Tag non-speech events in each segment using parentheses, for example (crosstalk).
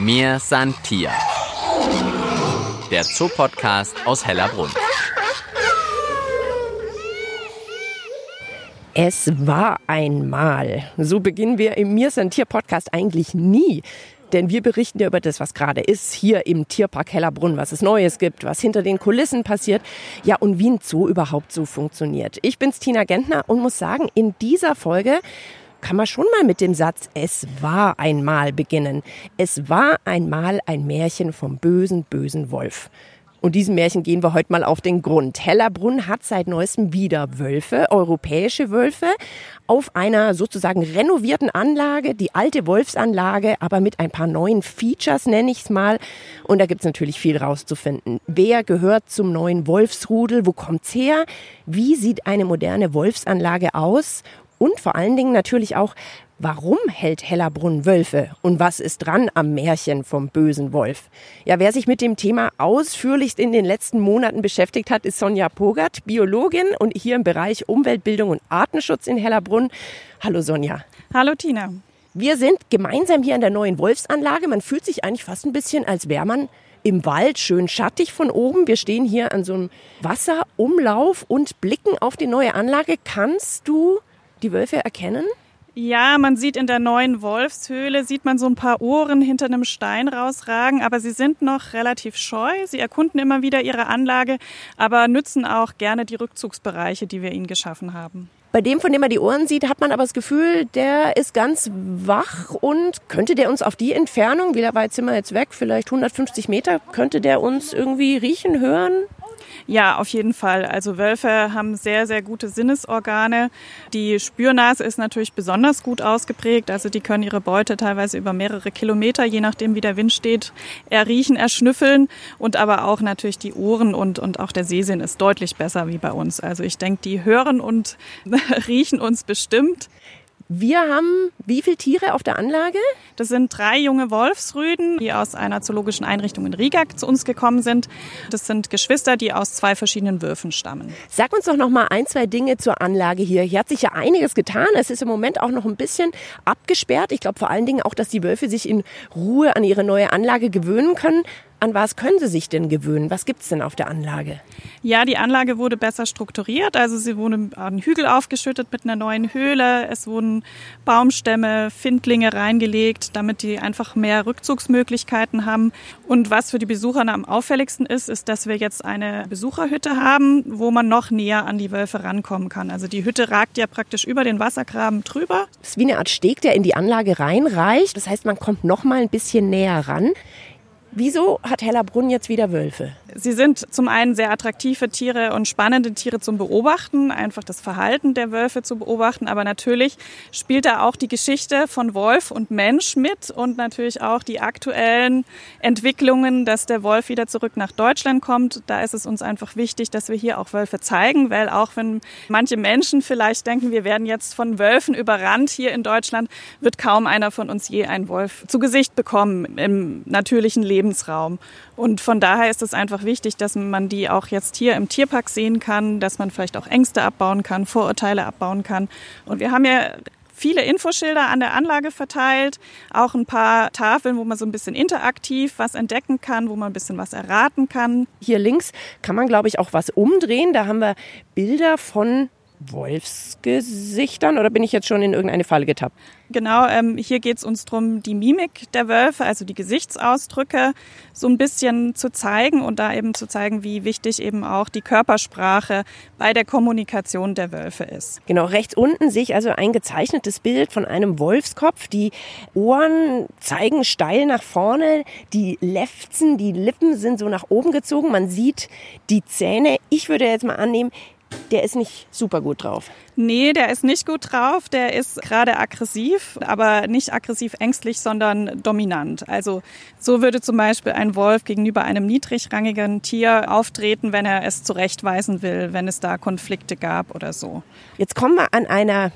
Mir san Tier. Der Zoopodcast aus Hellerbrunn. Es war einmal. So beginnen wir im Mir san Tier Podcast eigentlich nie. Denn wir berichten ja über das, was gerade ist, hier im Tierpark Hellerbrunn, was es Neues gibt, was hinter den Kulissen passiert. Ja, und wie ein Zoo überhaupt so funktioniert. Ich bin's Tina Gentner und muss sagen, in dieser Folge kann man schon mal mit dem Satz Es war einmal beginnen. Es war einmal ein Märchen vom bösen, bösen Wolf. Und diesem Märchen gehen wir heute mal auf den Grund. Hellerbrunn hat seit neuestem wieder Wölfe, europäische Wölfe, auf einer sozusagen renovierten Anlage, die alte Wolfsanlage, aber mit ein paar neuen Features, nenne ich es mal. Und da gibt's natürlich viel rauszufinden. Wer gehört zum neuen Wolfsrudel? Wo kommt's her? Wie sieht eine moderne Wolfsanlage aus? Und vor allen Dingen natürlich auch, Warum hält Hellerbrunn Wölfe und was ist dran am Märchen vom bösen Wolf? Ja, wer sich mit dem Thema ausführlichst in den letzten Monaten beschäftigt hat, ist Sonja Pogert, Biologin und hier im Bereich Umweltbildung und Artenschutz in Hellerbrunn. Hallo Sonja. Hallo Tina. Wir sind gemeinsam hier an der neuen Wolfsanlage. Man fühlt sich eigentlich fast ein bisschen, als wäre man im Wald, schön schattig von oben. Wir stehen hier an so einem Wasserumlauf und blicken auf die neue Anlage. Kannst du die Wölfe erkennen? Ja, man sieht in der neuen Wolfshöhle, sieht man so ein paar Ohren hinter einem Stein rausragen, aber sie sind noch relativ scheu. Sie erkunden immer wieder ihre Anlage, aber nützen auch gerne die Rückzugsbereiche, die wir ihnen geschaffen haben. Bei dem, von dem man die Ohren sieht, hat man aber das Gefühl, der ist ganz wach und könnte der uns auf die Entfernung, wie weit sind wir jetzt weg, vielleicht 150 Meter, könnte der uns irgendwie riechen, hören? Ja, auf jeden Fall. Also Wölfe haben sehr, sehr gute Sinnesorgane. Die Spürnase ist natürlich besonders gut ausgeprägt. Also die können ihre Beute teilweise über mehrere Kilometer, je nachdem wie der Wind steht, erriechen, erschnüffeln. Und aber auch natürlich die Ohren und, und auch der Sehsinn ist deutlich besser wie bei uns. Also ich denke, die hören und (laughs) riechen uns bestimmt. Wir haben wie viele Tiere auf der Anlage? Das sind drei junge Wolfsrüden, die aus einer zoologischen Einrichtung in Riga zu uns gekommen sind. Das sind Geschwister, die aus zwei verschiedenen Würfen stammen. Sag uns doch noch mal ein, zwei Dinge zur Anlage hier. Hier hat sich ja einiges getan. Es ist im Moment auch noch ein bisschen abgesperrt. Ich glaube vor allen Dingen auch, dass die Wölfe sich in Ruhe an ihre neue Anlage gewöhnen können. An was können Sie sich denn gewöhnen? Was gibt es denn auf der Anlage? Ja, die Anlage wurde besser strukturiert. Also sie wurde an Hügel aufgeschüttet mit einer neuen Höhle. Es wurden Baumstämme, Findlinge reingelegt, damit die einfach mehr Rückzugsmöglichkeiten haben. Und was für die Besucher am auffälligsten ist, ist, dass wir jetzt eine Besucherhütte haben, wo man noch näher an die Wölfe rankommen kann. Also die Hütte ragt ja praktisch über den Wassergraben drüber. Das ist wie eine Art Steg, der in die Anlage reinreicht. Das heißt, man kommt noch mal ein bisschen näher ran. Wieso hat Hellerbrunn jetzt wieder Wölfe? Sie sind zum einen sehr attraktive Tiere und spannende Tiere zum Beobachten, einfach das Verhalten der Wölfe zu beobachten. Aber natürlich spielt da auch die Geschichte von Wolf und Mensch mit und natürlich auch die aktuellen Entwicklungen, dass der Wolf wieder zurück nach Deutschland kommt. Da ist es uns einfach wichtig, dass wir hier auch Wölfe zeigen, weil auch wenn manche Menschen vielleicht denken, wir werden jetzt von Wölfen überrannt hier in Deutschland, wird kaum einer von uns je einen Wolf zu Gesicht bekommen im natürlichen Lebensraum. Und von daher ist es einfach wichtig, dass man die auch jetzt hier im Tierpark sehen kann, dass man vielleicht auch Ängste abbauen kann, Vorurteile abbauen kann. Und wir haben ja viele Infoschilder an der Anlage verteilt, auch ein paar Tafeln, wo man so ein bisschen interaktiv was entdecken kann, wo man ein bisschen was erraten kann. Hier links kann man, glaube ich, auch was umdrehen. Da haben wir Bilder von Wolfsgesichtern oder bin ich jetzt schon in irgendeine Falle getappt? Genau, ähm, hier geht es uns darum, die Mimik der Wölfe, also die Gesichtsausdrücke, so ein bisschen zu zeigen und da eben zu zeigen, wie wichtig eben auch die Körpersprache bei der Kommunikation der Wölfe ist. Genau, rechts unten sehe ich also ein gezeichnetes Bild von einem Wolfskopf. Die Ohren zeigen steil nach vorne, die Lefzen, die Lippen sind so nach oben gezogen. Man sieht die Zähne. Ich würde jetzt mal annehmen, der ist nicht super gut drauf. Nee, der ist nicht gut drauf. Der ist gerade aggressiv, aber nicht aggressiv ängstlich, sondern dominant. Also so würde zum Beispiel ein Wolf gegenüber einem niedrigrangigen Tier auftreten, wenn er es zurechtweisen will, wenn es da Konflikte gab oder so. Jetzt kommen wir an einer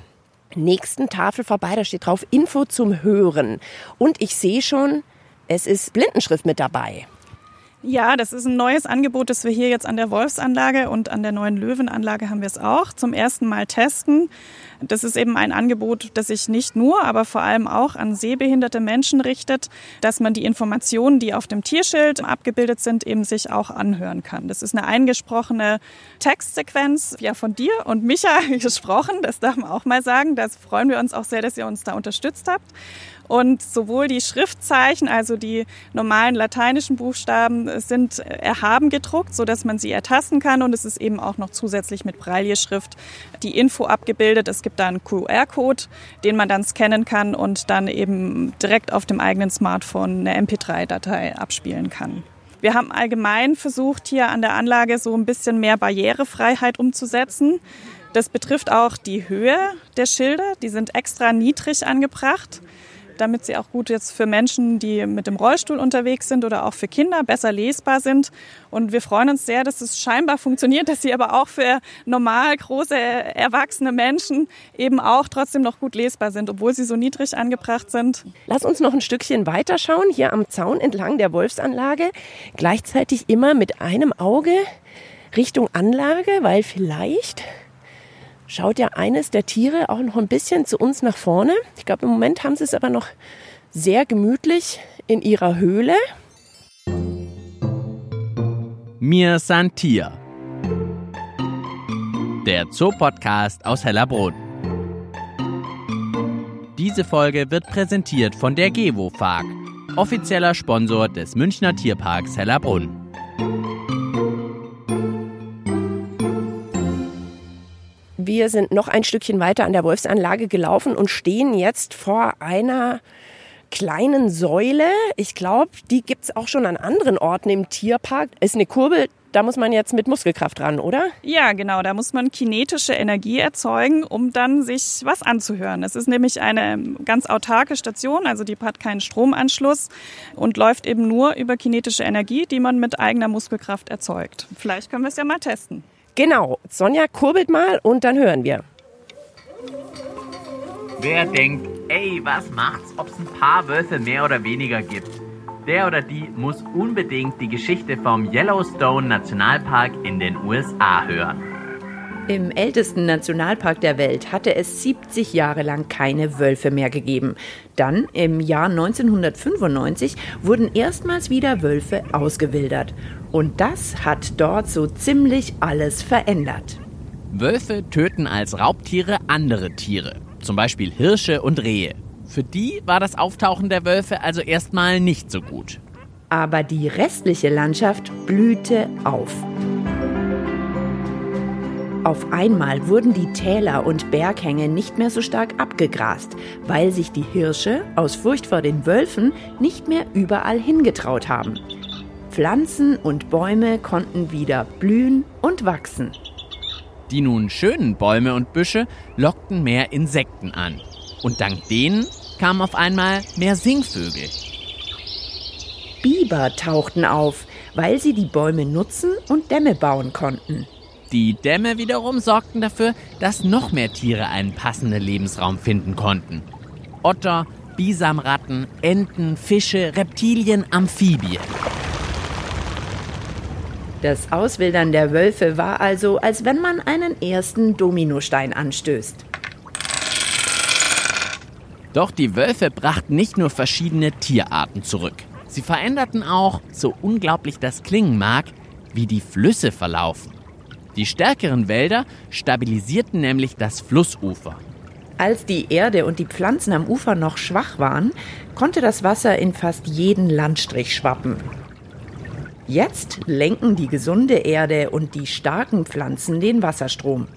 nächsten Tafel vorbei. Da steht drauf Info zum Hören. Und ich sehe schon, es ist Blindenschrift mit dabei. Ja, das ist ein neues Angebot, das wir hier jetzt an der Wolfsanlage und an der neuen Löwenanlage haben wir es auch zum ersten Mal testen. Das ist eben ein Angebot, das sich nicht nur, aber vor allem auch an sehbehinderte Menschen richtet, dass man die Informationen, die auf dem Tierschild abgebildet sind, eben sich auch anhören kann. Das ist eine eingesprochene Textsequenz, ja von dir und Micha (laughs) gesprochen, das darf man auch mal sagen. Das freuen wir uns auch sehr, dass ihr uns da unterstützt habt. Und sowohl die Schriftzeichen, also die normalen lateinischen Buchstaben, sind erhaben gedruckt, so dass man sie ertasten kann. Und es ist eben auch noch zusätzlich mit Braille-Schrift die Info abgebildet. Es gibt da einen QR-Code, den man dann scannen kann und dann eben direkt auf dem eigenen Smartphone eine MP3-Datei abspielen kann. Wir haben allgemein versucht, hier an der Anlage so ein bisschen mehr Barrierefreiheit umzusetzen. Das betrifft auch die Höhe der Schilder. Die sind extra niedrig angebracht damit sie auch gut jetzt für Menschen, die mit dem Rollstuhl unterwegs sind oder auch für Kinder besser lesbar sind. Und wir freuen uns sehr, dass es scheinbar funktioniert, dass sie aber auch für normal große erwachsene Menschen eben auch trotzdem noch gut lesbar sind, obwohl sie so niedrig angebracht sind. Lass uns noch ein Stückchen weiterschauen, hier am Zaun entlang der Wolfsanlage, gleichzeitig immer mit einem Auge Richtung Anlage, weil vielleicht schaut ja eines der Tiere auch noch ein bisschen zu uns nach vorne. Ich glaube, im Moment haben sie es aber noch sehr gemütlich in ihrer Höhle. Mir san Tier. Der Zoopodcast aus Hellerbrunn. Diese Folge wird präsentiert von der Gevo Fark, offizieller Sponsor des Münchner Tierparks Hellerbrunn. Wir sind noch ein Stückchen weiter an der Wolfsanlage gelaufen und stehen jetzt vor einer kleinen Säule. Ich glaube, die gibt es auch schon an anderen Orten im Tierpark. Ist eine Kurbel, da muss man jetzt mit Muskelkraft ran, oder? Ja, genau. Da muss man kinetische Energie erzeugen, um dann sich was anzuhören. Es ist nämlich eine ganz autarke Station, also die hat keinen Stromanschluss und läuft eben nur über kinetische Energie, die man mit eigener Muskelkraft erzeugt. Vielleicht können wir es ja mal testen. Genau, Sonja kurbelt mal und dann hören wir. Wer denkt, ey, was macht's, ob's ein paar Wölfe mehr oder weniger gibt? Der oder die muss unbedingt die Geschichte vom Yellowstone Nationalpark in den USA hören. Im ältesten Nationalpark der Welt hatte es 70 Jahre lang keine Wölfe mehr gegeben. Dann, im Jahr 1995, wurden erstmals wieder Wölfe ausgewildert. Und das hat dort so ziemlich alles verändert. Wölfe töten als Raubtiere andere Tiere, zum Beispiel Hirsche und Rehe. Für die war das Auftauchen der Wölfe also erstmal nicht so gut. Aber die restliche Landschaft blühte auf. Auf einmal wurden die Täler und Berghänge nicht mehr so stark abgegrast, weil sich die Hirsche aus Furcht vor den Wölfen nicht mehr überall hingetraut haben. Pflanzen und Bäume konnten wieder blühen und wachsen. Die nun schönen Bäume und Büsche lockten mehr Insekten an. Und dank denen kamen auf einmal mehr Singvögel. Biber tauchten auf, weil sie die Bäume nutzen und Dämme bauen konnten. Die Dämme wiederum sorgten dafür, dass noch mehr Tiere einen passenden Lebensraum finden konnten. Otter, Bisamratten, Enten, Fische, Reptilien, Amphibien. Das Auswildern der Wölfe war also, als wenn man einen ersten Dominostein anstößt. Doch die Wölfe brachten nicht nur verschiedene Tierarten zurück. Sie veränderten auch, so unglaublich das klingen mag, wie die Flüsse verlaufen. Die stärkeren Wälder stabilisierten nämlich das Flussufer. Als die Erde und die Pflanzen am Ufer noch schwach waren, konnte das Wasser in fast jeden Landstrich schwappen. Jetzt lenken die gesunde Erde und die starken Pflanzen den Wasserstrom.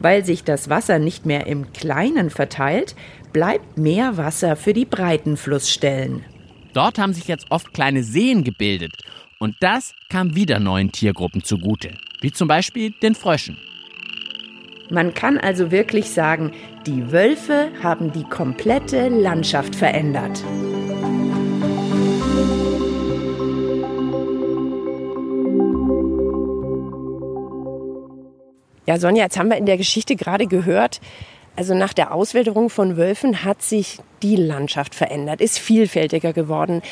Weil sich das Wasser nicht mehr im Kleinen verteilt, bleibt mehr Wasser für die breiten Flussstellen. Dort haben sich jetzt oft kleine Seen gebildet. Und das kam wieder neuen Tiergruppen zugute wie zum Beispiel den Fröschen. Man kann also wirklich sagen, die Wölfe haben die komplette Landschaft verändert. Ja, Sonja, jetzt haben wir in der Geschichte gerade gehört, also nach der Auswilderung von Wölfen hat sich die Landschaft verändert, ist vielfältiger geworden.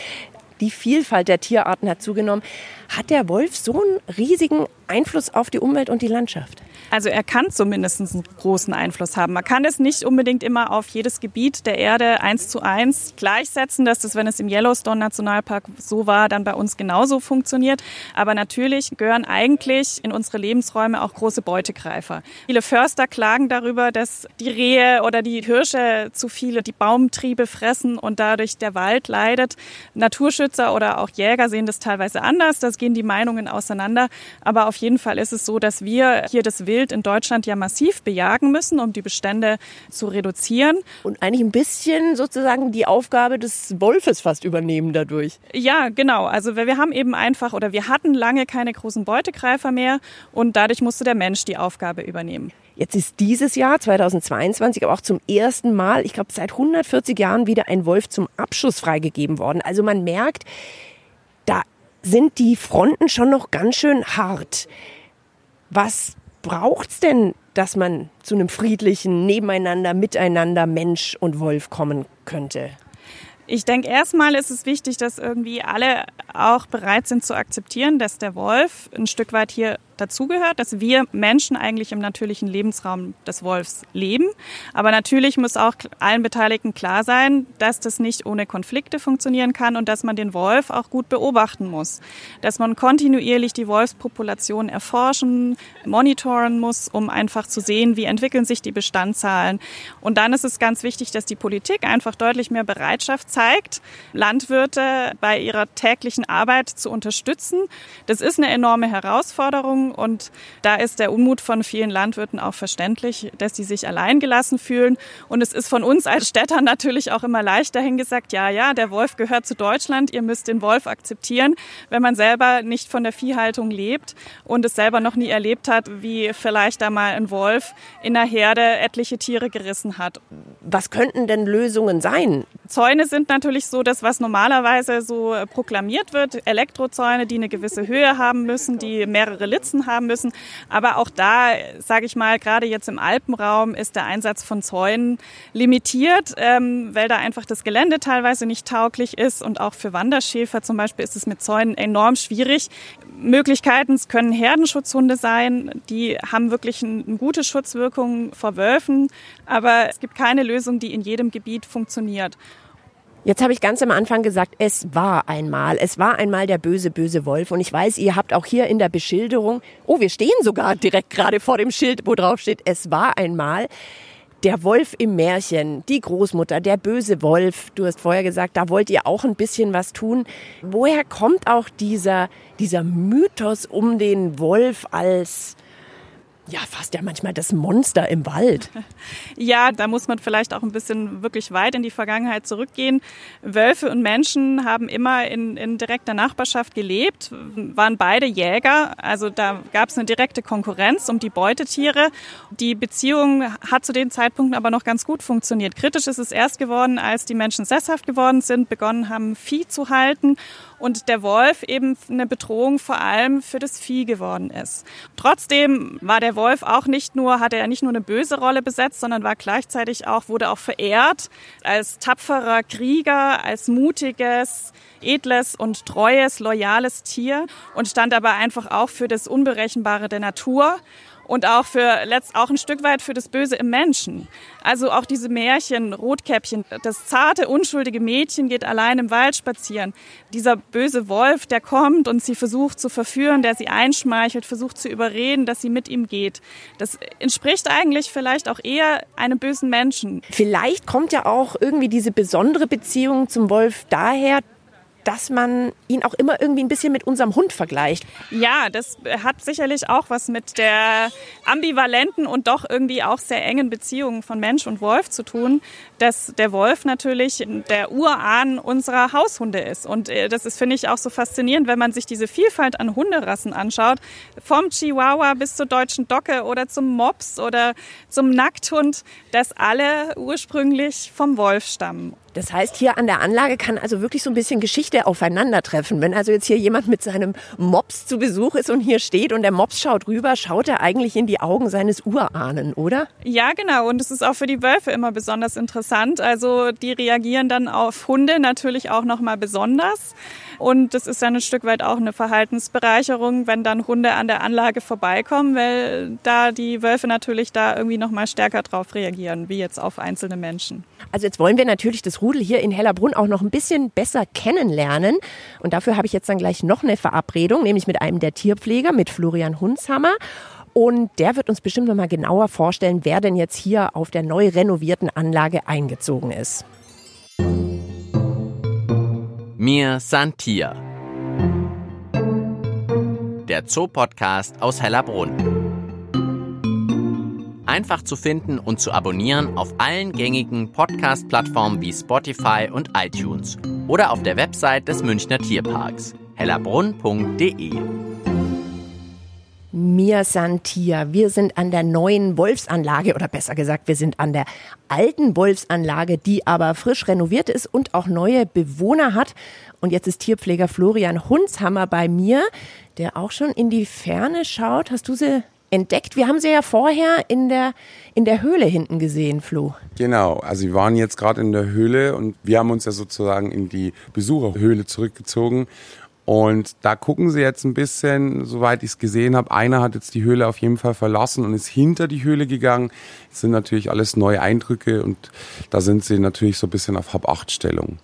Die Vielfalt der Tierarten hat zugenommen. Hat der Wolf so einen riesigen Einfluss auf die Umwelt und die Landschaft? Also er kann zumindest einen großen Einfluss haben. Man kann es nicht unbedingt immer auf jedes Gebiet der Erde eins zu eins gleichsetzen, dass das, wenn es im Yellowstone Nationalpark so war, dann bei uns genauso funktioniert. Aber natürlich gehören eigentlich in unsere Lebensräume auch große Beutegreifer. Viele Förster klagen darüber, dass die Rehe oder die Hirsche zu viele die Baumtriebe fressen und dadurch der Wald leidet. Naturschützer oder auch Jäger sehen das teilweise anders. Das gehen die Meinungen auseinander. Aber auf jeden Fall ist es so, dass wir hier das Wild in Deutschland ja massiv bejagen müssen, um die Bestände zu reduzieren. Und eigentlich ein bisschen sozusagen die Aufgabe des Wolfes fast übernehmen dadurch. Ja, genau. Also wir haben eben einfach oder wir hatten lange keine großen Beutegreifer mehr und dadurch musste der Mensch die Aufgabe übernehmen. Jetzt ist dieses Jahr 2022 aber auch zum ersten Mal, ich glaube seit 140 Jahren wieder ein Wolf zum Abschuss freigegeben worden. Also man merkt, sind die Fronten schon noch ganz schön hart. Was braucht es denn, dass man zu einem friedlichen Nebeneinander, Miteinander Mensch und Wolf kommen könnte? Ich denke, erstmal ist es wichtig, dass irgendwie alle auch bereit sind zu akzeptieren, dass der Wolf ein Stück weit hier dazugehört, dass wir Menschen eigentlich im natürlichen Lebensraum des Wolfs leben. Aber natürlich muss auch allen Beteiligten klar sein, dass das nicht ohne Konflikte funktionieren kann und dass man den Wolf auch gut beobachten muss. Dass man kontinuierlich die Wolfspopulation erforschen, monitoren muss, um einfach zu sehen, wie entwickeln sich die Bestandszahlen. Und dann ist es ganz wichtig, dass die Politik einfach deutlich mehr Bereitschaft zeigt, Landwirte bei ihrer täglichen Arbeit zu unterstützen. Das ist eine enorme Herausforderung und da ist der Unmut von vielen Landwirten auch verständlich, dass sie sich alleingelassen fühlen. Und es ist von uns als Städtern natürlich auch immer leicht dahin gesagt, ja, ja, der Wolf gehört zu Deutschland, ihr müsst den Wolf akzeptieren, wenn man selber nicht von der Viehhaltung lebt und es selber noch nie erlebt hat, wie vielleicht da mal ein Wolf in der Herde etliche Tiere gerissen hat. Was könnten denn Lösungen sein? Zäune sind natürlich so das, was normalerweise so proklamiert wird. Elektrozäune, die eine gewisse Höhe haben müssen, die mehrere Litzen haben müssen. Aber auch da, sage ich mal, gerade jetzt im Alpenraum ist der Einsatz von Zäunen limitiert, ähm, weil da einfach das Gelände teilweise nicht tauglich ist und auch für Wanderschäfer zum Beispiel ist es mit Zäunen enorm schwierig. Möglichkeiten, es können Herdenschutzhunde sein, die haben wirklich eine gute Schutzwirkung vor Wölfen, aber es gibt keine Lösung, die in jedem Gebiet funktioniert. Jetzt habe ich ganz am Anfang gesagt, es war einmal, es war einmal der böse, böse Wolf. Und ich weiß, ihr habt auch hier in der Beschilderung, oh, wir stehen sogar direkt gerade vor dem Schild, wo drauf steht, es war einmal. Der Wolf im Märchen, die Großmutter, der böse Wolf. Du hast vorher gesagt, da wollt ihr auch ein bisschen was tun. Woher kommt auch dieser, dieser Mythos um den Wolf als ja, fast ja manchmal das Monster im Wald. (laughs) Ja, da muss man vielleicht auch ein bisschen wirklich weit in die Vergangenheit zurückgehen. Wölfe und Menschen haben immer in, in direkter Nachbarschaft gelebt, waren beide Jäger. Also da gab es eine direkte Konkurrenz um die Beutetiere. Die Beziehung hat zu den Zeitpunkten aber noch ganz gut funktioniert. Kritisch ist es erst geworden, als die Menschen sesshaft geworden sind, begonnen haben, Vieh zu halten und der Wolf eben eine Bedrohung vor allem für das Vieh geworden ist. Trotzdem war der Wolf auch nicht nur, hatte er nicht nur eine böse Rolle besetzt, sondern war gleichzeitig auch, wurde auch verehrt als tapferer Krieger, als mutiges, edles und treues, loyales Tier und stand aber einfach auch für das Unberechenbare der Natur und auch für letzt auch ein Stück weit für das Böse im Menschen. Also auch diese Märchen, Rotkäppchen, das zarte, unschuldige Mädchen geht allein im Wald spazieren. Dieser böse Wolf, der kommt und sie versucht zu verführen, der sie einschmeichelt, versucht zu überreden, dass sie mit ihm geht. Das entspricht eigentlich vielleicht auch eher einem bösen Menschen. Vielleicht kommt ja auch irgendwie diese besondere Beziehung zum Wolf daher, dass man ihn auch immer irgendwie ein bisschen mit unserem Hund vergleicht. Ja, das hat sicherlich auch was mit der ambivalenten und doch irgendwie auch sehr engen Beziehung von Mensch und Wolf zu tun, dass der Wolf natürlich der Urahn unserer Haushunde ist. Und äh, das ist, finde ich, auch so faszinierend, wenn man sich diese Vielfalt an Hunderassen anschaut. Vom Chihuahua bis zur deutschen Docke oder zum Mops oder zum Nackthund, dass alle ursprünglich vom Wolf stammen. Das heißt, hier an der Anlage kann also wirklich so ein bisschen Geschichte aufeinandertreffen. Wenn also jetzt hier jemand mit seinem Mops zu Besuch ist und hier steht und der Mops schaut rüber, schaut er eigentlich in die Augen seines Urahnen, oder? Ja, genau. Und es ist auch für die Wölfe immer besonders interessant. Also die reagieren dann auf Hunde natürlich auch nochmal besonders. Und das ist dann ein Stück weit auch eine Verhaltensbereicherung, wenn dann Hunde an der Anlage vorbeikommen, weil da die Wölfe natürlich da irgendwie noch mal stärker drauf reagieren, wie jetzt auf einzelne Menschen. Also jetzt wollen wir natürlich das Rudel hier in Hellerbrunn auch noch ein bisschen besser kennenlernen. Und dafür habe ich jetzt dann gleich noch eine Verabredung, nämlich mit einem der Tierpfleger, mit Florian Hunshammer. Und der wird uns bestimmt noch mal genauer vorstellen, wer denn jetzt hier auf der neu renovierten Anlage eingezogen ist. Mir Santia. Der Zoopodcast aus Hellerbrunn. Einfach zu finden und zu abonnieren auf allen gängigen Podcast-Plattformen wie Spotify und iTunes oder auf der Website des Münchner Tierparks hellerbrunn.de. Mir Santia. Wir sind an der neuen Wolfsanlage oder besser gesagt, wir sind an der alten Wolfsanlage, die aber frisch renoviert ist und auch neue Bewohner hat. Und jetzt ist Tierpfleger Florian Hunshammer bei mir, der auch schon in die Ferne schaut. Hast du sie entdeckt? Wir haben sie ja vorher in der, in der Höhle hinten gesehen, Flo. Genau, also wir waren jetzt gerade in der Höhle und wir haben uns ja sozusagen in die Besucherhöhle zurückgezogen und da gucken sie jetzt ein bisschen, soweit ich es gesehen habe. Einer hat jetzt die Höhle auf jeden Fall verlassen und ist hinter die Höhle gegangen. Das sind natürlich alles neue Eindrücke und da sind sie natürlich so ein bisschen auf Hab-Acht-Stellung.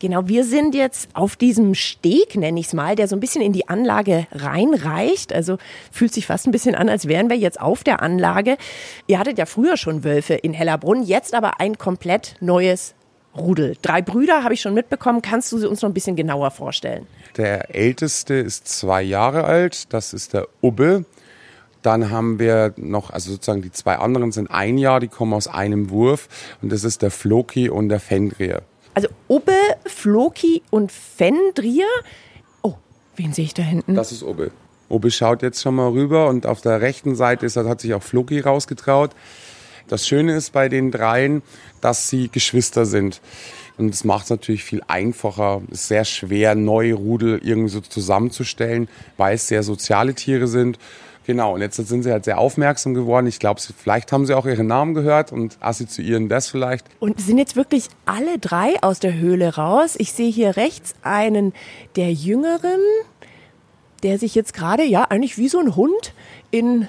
Genau, wir sind jetzt auf diesem Steg, nenne ich es mal, der so ein bisschen in die Anlage reinreicht. Also fühlt sich fast ein bisschen an, als wären wir jetzt auf der Anlage. Ihr hattet ja früher schon Wölfe in Hellerbrunn, jetzt aber ein komplett neues Rudel. Drei Brüder habe ich schon mitbekommen. Kannst du sie uns noch ein bisschen genauer vorstellen? Der älteste ist zwei Jahre alt. Das ist der Ubbe. Dann haben wir noch, also sozusagen die zwei anderen sind ein Jahr, die kommen aus einem Wurf. Und das ist der Floki und der Fendrier. Also Ubbe, Floki und Fendrier. Oh, wen sehe ich da hinten? Das ist Ubbe. Ubbe schaut jetzt schon mal rüber und auf der rechten Seite ist, hat sich auch Floki rausgetraut. Das Schöne ist bei den dreien, dass sie Geschwister sind. Und das macht es natürlich viel einfacher. Es ist sehr schwer, neue Rudel irgendwie so zusammenzustellen, weil es sehr soziale Tiere sind. Genau, und jetzt sind sie halt sehr aufmerksam geworden. Ich glaube, vielleicht haben sie auch ihren Namen gehört und assoziieren das vielleicht. Und sind jetzt wirklich alle drei aus der Höhle raus? Ich sehe hier rechts einen der Jüngeren, der sich jetzt gerade, ja, eigentlich wie so ein Hund in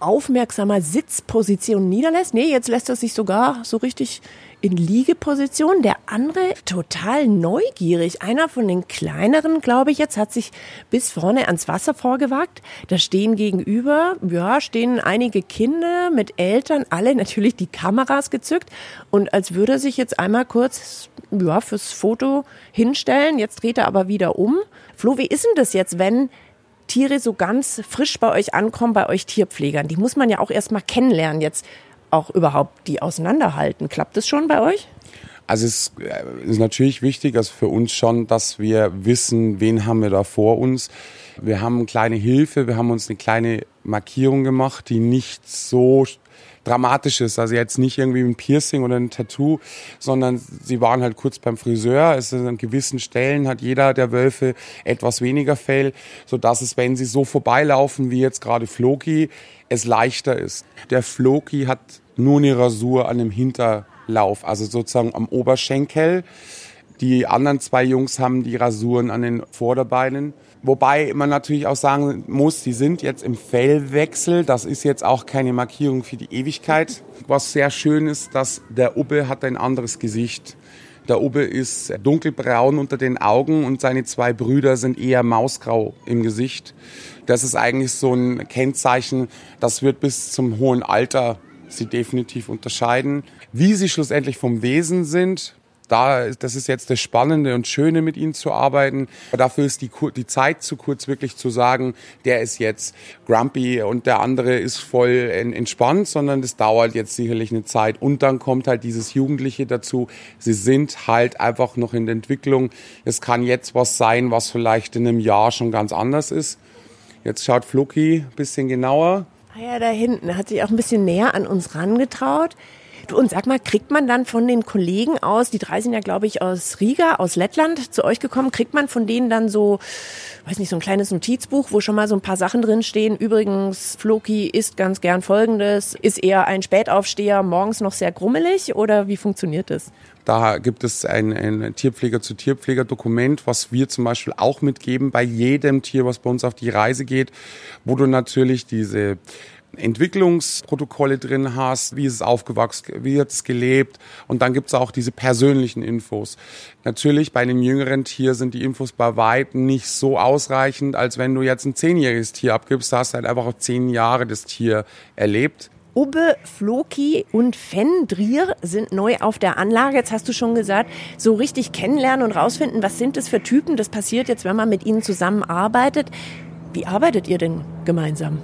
aufmerksamer Sitzposition niederlässt. Nee, jetzt lässt er sich sogar so richtig in Liegeposition. Der andere total neugierig. Einer von den kleineren, glaube ich jetzt, hat sich bis vorne ans Wasser vorgewagt. Da stehen gegenüber, ja, stehen einige Kinder mit Eltern, alle natürlich die Kameras gezückt. Und als würde er sich jetzt einmal kurz, ja, fürs Foto hinstellen. Jetzt dreht er aber wieder um. Flo, wie ist denn das jetzt, wenn Tiere so ganz frisch bei euch ankommen, bei euch Tierpflegern? Die muss man ja auch erst mal kennenlernen, jetzt auch überhaupt die auseinanderhalten. Klappt das schon bei euch? Also es äh, ist natürlich wichtig, also für uns schon, dass wir wissen, wen haben wir da vor uns. Wir haben eine kleine Hilfe, wir haben uns eine kleine Markierung gemacht, die nicht so dramatisch ist. Also jetzt nicht irgendwie ein Piercing oder ein Tattoo, sondern sie waren halt kurz beim Friseur. Es ist an gewissen Stellen hat jeder der Wölfe etwas weniger Fell, so dass es, wenn sie so vorbeilaufen wie jetzt gerade Floki, es leichter ist. Der Floki hat nur eine Rasur an dem Hinterlauf, also sozusagen am Oberschenkel. Die anderen zwei Jungs haben die Rasuren an den Vorderbeinen. Wobei man natürlich auch sagen muss, die sind jetzt im Fellwechsel. Das ist jetzt auch keine Markierung für die Ewigkeit. Was sehr schön ist, dass der Ubbe hat ein anderes Gesicht. Der Ubbe ist dunkelbraun unter den Augen und seine zwei Brüder sind eher mausgrau im Gesicht. Das ist eigentlich so ein Kennzeichen, das wird bis zum hohen Alter sie definitiv unterscheiden. Wie sie schlussendlich vom Wesen sind, da, das ist jetzt das Spannende und Schöne, mit ihnen zu arbeiten. Dafür ist die, die Zeit zu kurz, wirklich zu sagen, der ist jetzt grumpy und der andere ist voll entspannt, sondern das dauert jetzt sicherlich eine Zeit. Und dann kommt halt dieses Jugendliche dazu. Sie sind halt einfach noch in der Entwicklung. Es kann jetzt was sein, was vielleicht in einem Jahr schon ganz anders ist. Jetzt schaut Fluki ein bisschen genauer. Ah ja, da hinten hat sich auch ein bisschen näher an uns rangetraut. Und sag mal, kriegt man dann von den Kollegen aus, die drei sind ja, glaube ich, aus Riga, aus Lettland, zu euch gekommen, kriegt man von denen dann so, weiß nicht, so ein kleines Notizbuch, wo schon mal so ein paar Sachen drinstehen? Übrigens, Floki isst ganz gern Folgendes, ist eher ein Spätaufsteher, morgens noch sehr grummelig oder wie funktioniert das? Da gibt es ein, ein Tierpfleger-zu-Tierpfleger-Dokument, was wir zum Beispiel auch mitgeben bei jedem Tier, was bei uns auf die Reise geht, wo du natürlich diese Entwicklungsprotokolle drin hast, wie ist es aufgewachsen, wie hat es gelebt und dann gibt es auch diese persönlichen Infos. Natürlich bei einem jüngeren Tier sind die Infos bei weitem nicht so ausreichend, als wenn du jetzt ein zehnjähriges Tier abgibst, da hast du halt einfach auch zehn Jahre das Tier erlebt. Ubbe, Floki und Fendrier sind neu auf der Anlage. Jetzt hast du schon gesagt, so richtig kennenlernen und rausfinden, was sind das für Typen. Das passiert jetzt, wenn man mit ihnen zusammenarbeitet. Wie arbeitet ihr denn gemeinsam?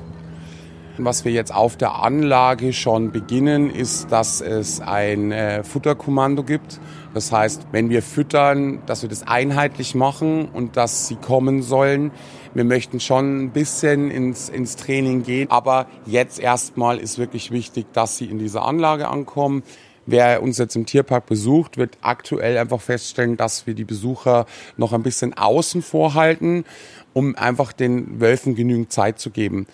Was wir jetzt auf der Anlage schon beginnen, ist, dass es ein äh, Futterkommando gibt. Das heißt, wenn wir füttern, dass wir das einheitlich machen und dass sie kommen sollen. Wir möchten schon ein bisschen ins, ins Training gehen, aber jetzt erstmal ist wirklich wichtig, dass sie in dieser Anlage ankommen. Wer uns jetzt im Tierpark besucht, wird aktuell einfach feststellen, dass wir die Besucher noch ein bisschen außen vorhalten, um einfach den Wölfen genügend Zeit zu geben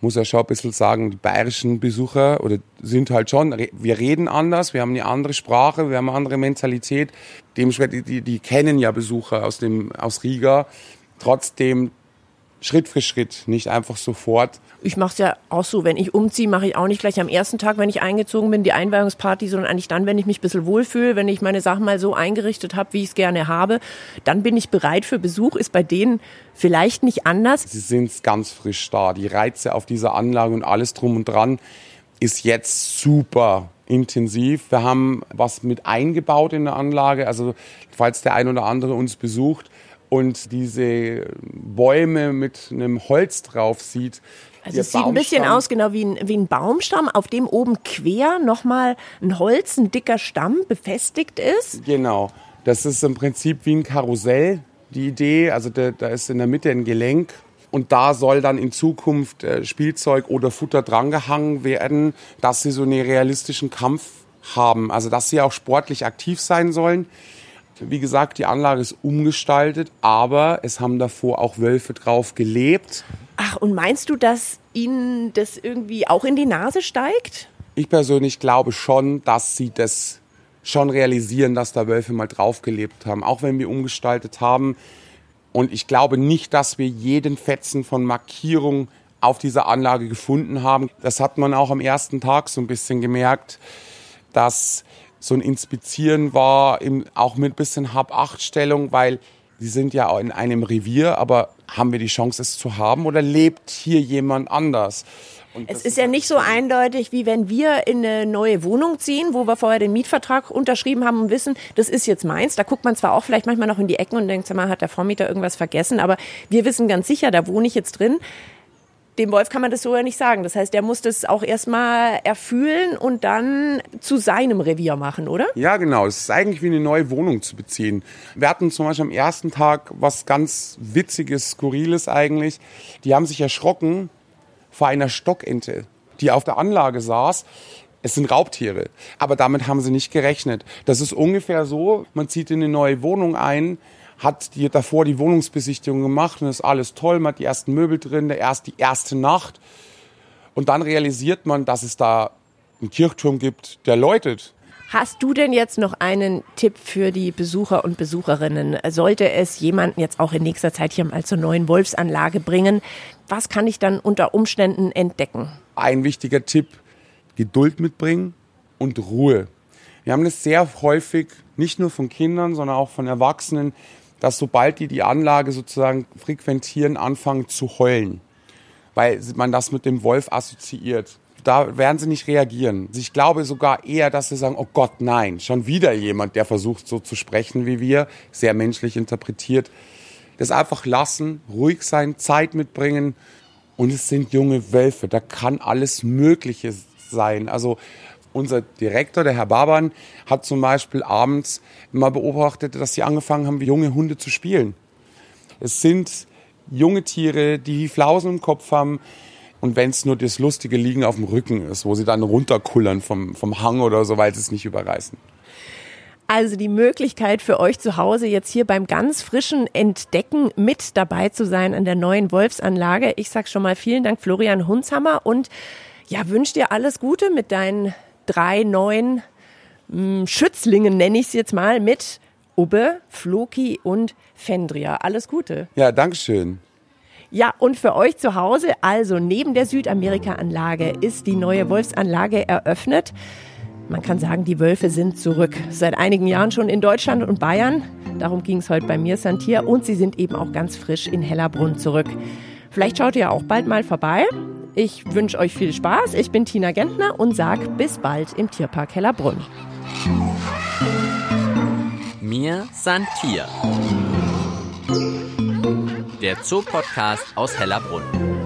muss ja schon ein bisschen sagen, die bayerischen Besucher oder sind halt schon, wir reden anders, wir haben eine andere Sprache, wir haben eine andere Mentalität. Dementsprechend, die, die kennen ja Besucher aus dem, aus Riga. Trotzdem Schritt für Schritt, nicht einfach sofort. Ich mache es ja auch so, wenn ich umziehe, mache ich auch nicht gleich am ersten Tag, wenn ich eingezogen bin, die Einweihungsparty, sondern eigentlich dann, wenn ich mich ein bisschen wohlfühle, wenn ich meine Sachen mal so eingerichtet habe, wie ich es gerne habe, dann bin ich bereit für Besuch. Ist bei denen vielleicht nicht anders. Sie sind ganz frisch da. Die Reize auf dieser Anlage und alles drum und dran ist jetzt super intensiv. Wir haben was mit eingebaut in der Anlage. Also falls der ein oder andere uns besucht, und diese Bäume mit einem Holz drauf sieht. Also es sieht ein bisschen aus, genau wie ein, wie ein Baumstamm, auf dem oben quer nochmal ein Holz, ein dicker Stamm befestigt ist. Genau. Das ist im Prinzip wie ein Karussell, die Idee. Also da, da ist in der Mitte ein Gelenk und da soll dann in Zukunft äh, Spielzeug oder Futter drangehangen werden, dass sie so einen realistischen Kampf haben. Also dass sie auch sportlich aktiv sein sollen. Wie gesagt, die Anlage ist umgestaltet, aber es haben davor auch Wölfe drauf gelebt. Ach, und meinst du, dass Ihnen das irgendwie auch in die Nase steigt? Ich persönlich glaube schon, dass sie das schon realisieren, dass da Wölfe mal drauf gelebt haben, auch wenn wir umgestaltet haben. Und ich glaube nicht, dass wir jeden Fetzen von Markierung auf dieser Anlage gefunden haben. Das hat man auch am ersten Tag so ein bisschen gemerkt, dass so ein Inspizieren war, im, auch mit ein bisschen Hab-Acht-Stellung, weil sie sind ja in einem Revier, aber haben wir die Chance, es zu haben oder lebt hier jemand anders? es ist ja nicht so eindeutig, wie wenn wir in eine neue Wohnung ziehen, wo wir vorher den Mietvertrag unterschrieben haben und wissen, das ist jetzt meins. Da guckt man zwar auch vielleicht manchmal noch in die Ecken und denkt, sag mal, hat der Vormieter irgendwas vergessen, aber wir wissen ganz sicher, da wohne ich jetzt drin dem Wolf kann man das so ja nicht sagen. Das heißt, der muss das auch erstmal erfühlen und dann zu seinem Revier machen, oder? Ja, genau. Es ist eigentlich wie eine neue Wohnung zu beziehen. Wir hatten zum Beispiel am ersten Tag was ganz Witziges, Skurriles eigentlich. Die haben sich erschrocken vor einer Stockente, die auf der Anlage saß. Es sind Raubtiere, aber damit haben sie nicht gerechnet. Das ist ungefähr so, man zieht in eine neue Wohnung ein, hat die, davor die Wohnungsbesichtigung gemacht und ist alles toll, man hat die ersten Möbel drin, der erst, die erste Nacht. Und dann realisiert man, dass es da einen Kirchturm gibt, der läutet. Hast du denn jetzt noch einen Tipp für die Besucher und Besucherinnen? Sollte es jemanden jetzt auch in nächster Zeit hier mal zur neuen Wolfsanlage bringen, was kann ich dann unter Umständen entdecken? Ein wichtiger Tipp, Geduld mitbringen und Ruhe. Wir haben das sehr häufig, nicht nur von Kindern, sondern auch von Erwachsenen, dass sobald die die Anlage sozusagen frequentieren, anfangen zu heulen, weil man das mit dem Wolf assoziiert. Da werden sie nicht reagieren. Ich glaube sogar eher, dass sie sagen, oh Gott, nein, schon wieder jemand, der versucht so zu sprechen wie wir, sehr menschlich interpretiert. Das einfach lassen, ruhig sein, Zeit mitbringen. Und es sind junge Wölfe, da kann alles Mögliche sein. Also unser Direktor, der Herr Baban, hat zum Beispiel abends mal beobachtet, dass sie angefangen haben, junge Hunde zu spielen. Es sind junge Tiere, die Flausen im Kopf haben, Und wenn es nur das lustige Liegen auf dem Rücken ist, wo sie dann runterkullern vom, vom Hang oder so, weil sie es nicht überreißen. Also die Möglichkeit für euch zu Hause jetzt hier beim ganz frischen Entdecken mit dabei zu sein an der neuen Wolfsanlage. Ich sag schon mal vielen Dank, Florian Hunzhammer und ja, wünsche dir alles Gute mit deinen drei neuen mh, hm, Schützlingen, nenne ich es jetzt mal, mit Ubbe, Floki und Fendria. Alles Gute. Ja, Dankeschön. Ja, und für euch zu Hause, also neben der Südamerika-Anlage ist die neue Wolfsanlage eröffnet. Man kann sagen, die Wölfe sind zurück. Seit einigen Jahren schon in Deutschland und Bayern. Darum ging es heute bei mir, Santier. Und sie sind eben auch ganz frisch in Hellerbrunn zurück. Vielleicht schaut ihr auch bald mal vorbei. Ich wünsche euch viel Spaß. Ich bin Tina Gentner und sag bis bald im Tierpark Hellerbrunn. Mir Santier. Der Zoopodcast aus Hellerbrunn.